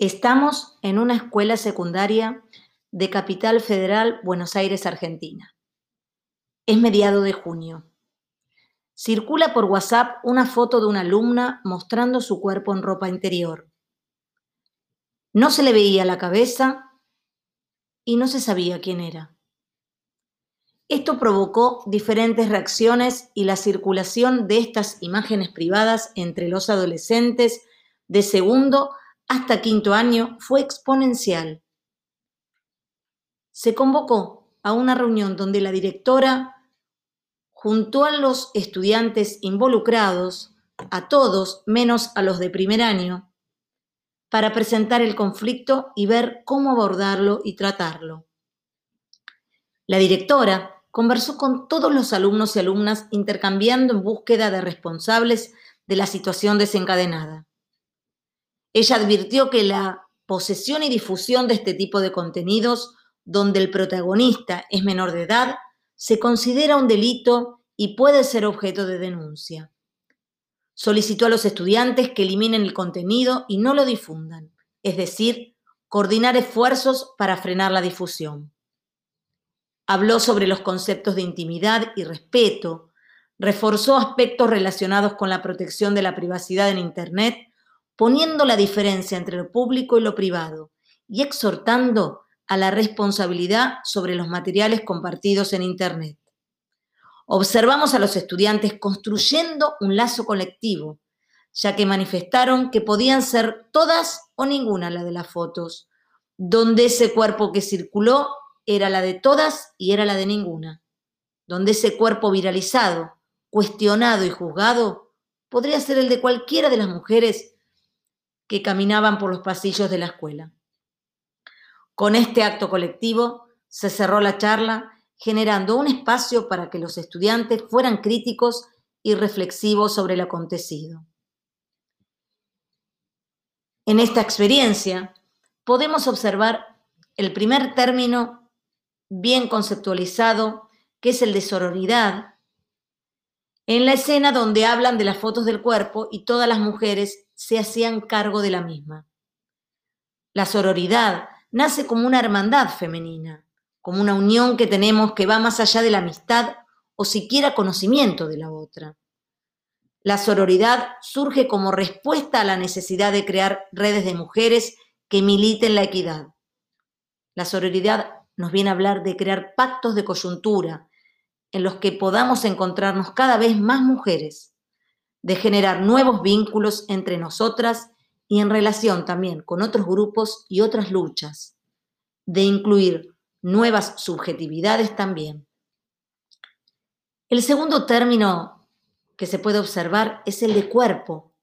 Estamos en una escuela secundaria de Capital Federal, Buenos Aires, Argentina. Es mediado de junio. Circula por WhatsApp una foto de una alumna mostrando su cuerpo en ropa interior. No se le veía la cabeza y no se sabía quién era. Esto provocó diferentes reacciones y la circulación de estas imágenes privadas entre los adolescentes de segundo hasta quinto año fue exponencial. Se convocó a una reunión donde la directora juntó a los estudiantes involucrados, a todos menos a los de primer año, para presentar el conflicto y ver cómo abordarlo y tratarlo. La directora conversó con todos los alumnos y alumnas intercambiando en búsqueda de responsables de la situación desencadenada. Ella advirtió que la posesión y difusión de este tipo de contenidos, donde el protagonista es menor de edad, se considera un delito y puede ser objeto de denuncia. Solicitó a los estudiantes que eliminen el contenido y no lo difundan, es decir, coordinar esfuerzos para frenar la difusión. Habló sobre los conceptos de intimidad y respeto, reforzó aspectos relacionados con la protección de la privacidad en Internet poniendo la diferencia entre lo público y lo privado y exhortando a la responsabilidad sobre los materiales compartidos en Internet. Observamos a los estudiantes construyendo un lazo colectivo, ya que manifestaron que podían ser todas o ninguna la de las fotos, donde ese cuerpo que circuló era la de todas y era la de ninguna, donde ese cuerpo viralizado, cuestionado y juzgado podría ser el de cualquiera de las mujeres que caminaban por los pasillos de la escuela. Con este acto colectivo se cerró la charla, generando un espacio para que los estudiantes fueran críticos y reflexivos sobre lo acontecido. En esta experiencia podemos observar el primer término bien conceptualizado, que es el de sororidad, en la escena donde hablan de las fotos del cuerpo y todas las mujeres se hacían cargo de la misma. La sororidad nace como una hermandad femenina, como una unión que tenemos que va más allá de la amistad o siquiera conocimiento de la otra. La sororidad surge como respuesta a la necesidad de crear redes de mujeres que militen la equidad. La sororidad nos viene a hablar de crear pactos de coyuntura, en los que podamos encontrarnos cada vez más mujeres, de generar nuevos vínculos entre nosotras y en relación también con otros grupos y otras luchas, de incluir nuevas subjetividades también. El segundo término que se puede observar es el de cuerpo.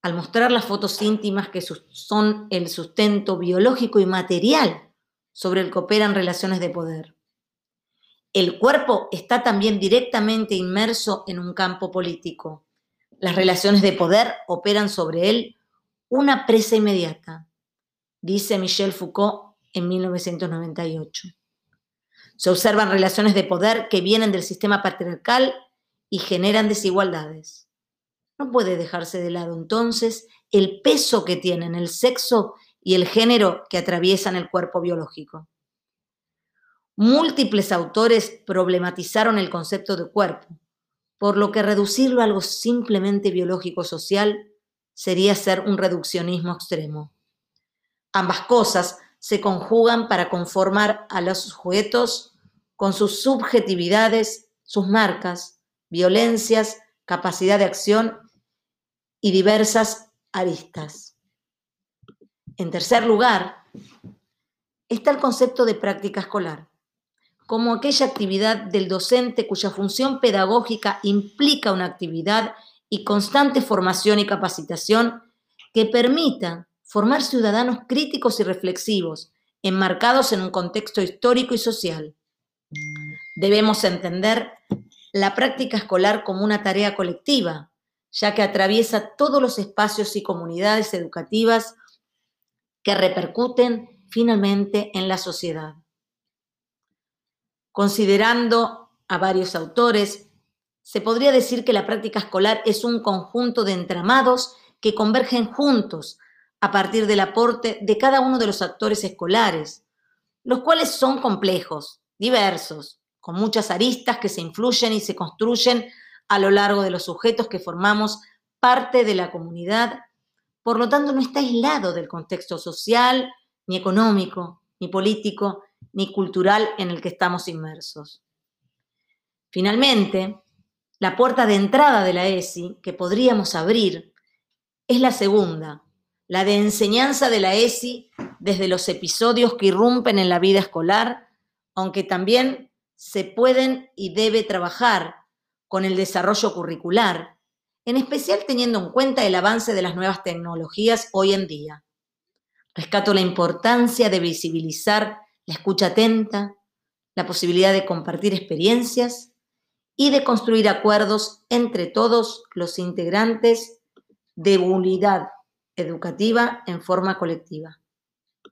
Al mostrar las fotos íntimas que son el sustento biológico y material sobre el que operan relaciones de poder el cuerpo está también directamente inmerso en un campo político. Las relaciones de poder operan sobre él una presa inmediata, dice Michel Foucault en 1998. Se observan relaciones de poder que vienen del sistema patriarcal y generan desigualdades. No puede dejarse de lado entonces el peso que tienen el sexo y el género que atraviesan el cuerpo biológico. Múltiples autores problematizaron el concepto de cuerpo, por lo que reducirlo a algo simplemente biológico-social sería ser un reduccionismo extremo. Ambas cosas se conjugan para conformar a los sujetos con sus subjetividades, sus marcas, violencias, capacidad de acción y diversas aristas. En tercer lugar, está el concepto de práctica escolar como aquella actividad del docente cuya función pedagógica implica una actividad y constante formación y capacitación que permita formar ciudadanos críticos y reflexivos, enmarcados en un contexto histórico y social. Debemos entender la práctica escolar como una tarea colectiva, ya que atraviesa todos los espacios y comunidades educativas que repercuten finalmente en la sociedad. Considerando a varios autores, se podría decir que la práctica escolar es un conjunto de entramados que convergen juntos a partir del aporte de cada uno de los actores escolares, los cuales son complejos, diversos, con muchas aristas que se influyen y se construyen a lo largo de los sujetos que formamos parte de la comunidad, por lo tanto no está aislado del contexto social, ni económico, ni político, ni cultural en el que estamos inmersos. Finalmente, la puerta de entrada de la ESI que podríamos abrir es la segunda, la de enseñanza de la ESI desde los episodios que irrumpen en la vida escolar, aunque también se pueden y debe trabajar con el desarrollo curricular, en especial teniendo en cuenta el avance de las nuevas tecnologías hoy en día. Rescato la importancia de visibilizar la escucha atenta, la posibilidad de compartir experiencias y de construir acuerdos entre todos los integrantes de unidad educativa en forma colectiva.